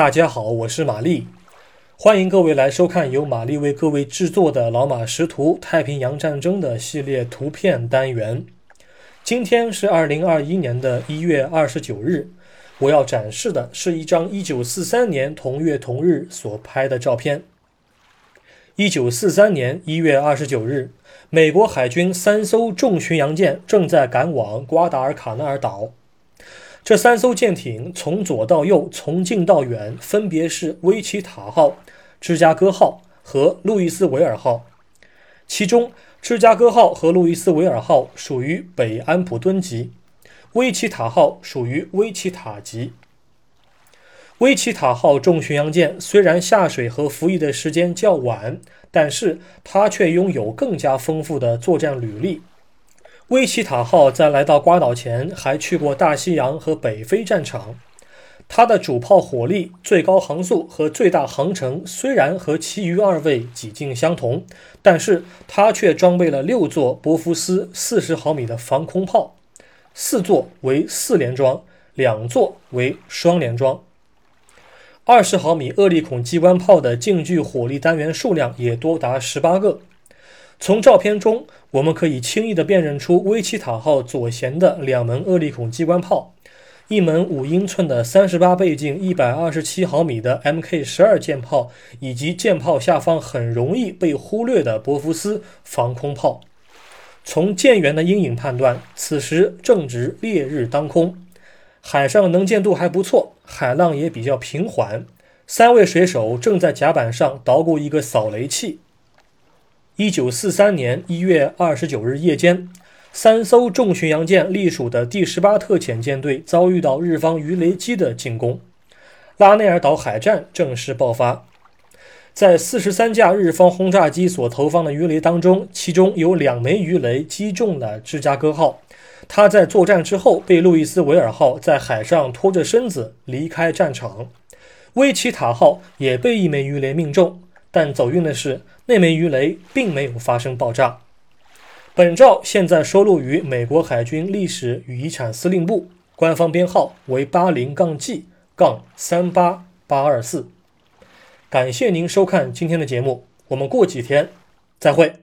大家好，我是玛丽，欢迎各位来收看由玛丽为各位制作的《老马识图：太平洋战争》的系列图片单元。今天是二零二一年的一月二十九日，我要展示的是一张一九四三年同月同日所拍的照片。一九四三年一月二十九日，美国海军三艘重巡洋舰正在赶往瓜达尔卡纳尔岛。这三艘舰艇从左到右，从近到远，分别是“威奇塔号”、“芝加哥号”和“路易斯维尔号”。其中，“芝加哥号”和“路易斯维尔号”属于北安普敦级，“威奇塔号”属于威奇塔级。威奇塔号重巡洋舰虽然下水和服役的时间较晚，但是它却拥有更加丰富的作战履历。威奇塔号在来到瓜岛前，还去过大西洋和北非战场。它的主炮火力、最高航速和最大航程虽然和其余二位几近相同，但是它却装备了六座波夫斯四十毫米的防空炮，四座为四连装，两座为双连装。二十毫米厄利孔机关炮的近距火力单元数量也多达十八个。从照片中，我们可以轻易地辨认出威奇塔号左舷的两门厄利孔机关炮，一门五英寸的三十八倍镜一百二十七毫米的 Mk 十二舰炮，以及舰炮下方很容易被忽略的博福斯防空炮。从舰员的阴影判断，此时正值烈日当空，海上能见度还不错，海浪也比较平缓。三位水手正在甲板上捣鼓一个扫雷器。一九四三年一月二十九日夜间，三艘重巡洋舰隶属的第十八特遣舰队遭遇到日方鱼雷机的进攻，拉内尔岛海战正式爆发。在四十三架日方轰炸机所投放的鱼雷当中，其中有两枚鱼雷击中了芝加哥号，它在作战之后被路易斯维尔号在海上拖着身子离开战场。威奇塔号也被一枚鱼雷命中。但走运的是，那枚鱼雷并没有发生爆炸。本照现在收录于美国海军历史与遗产司令部，官方编号为八零杠 G 杠三八八二四。感谢您收看今天的节目，我们过几天再会。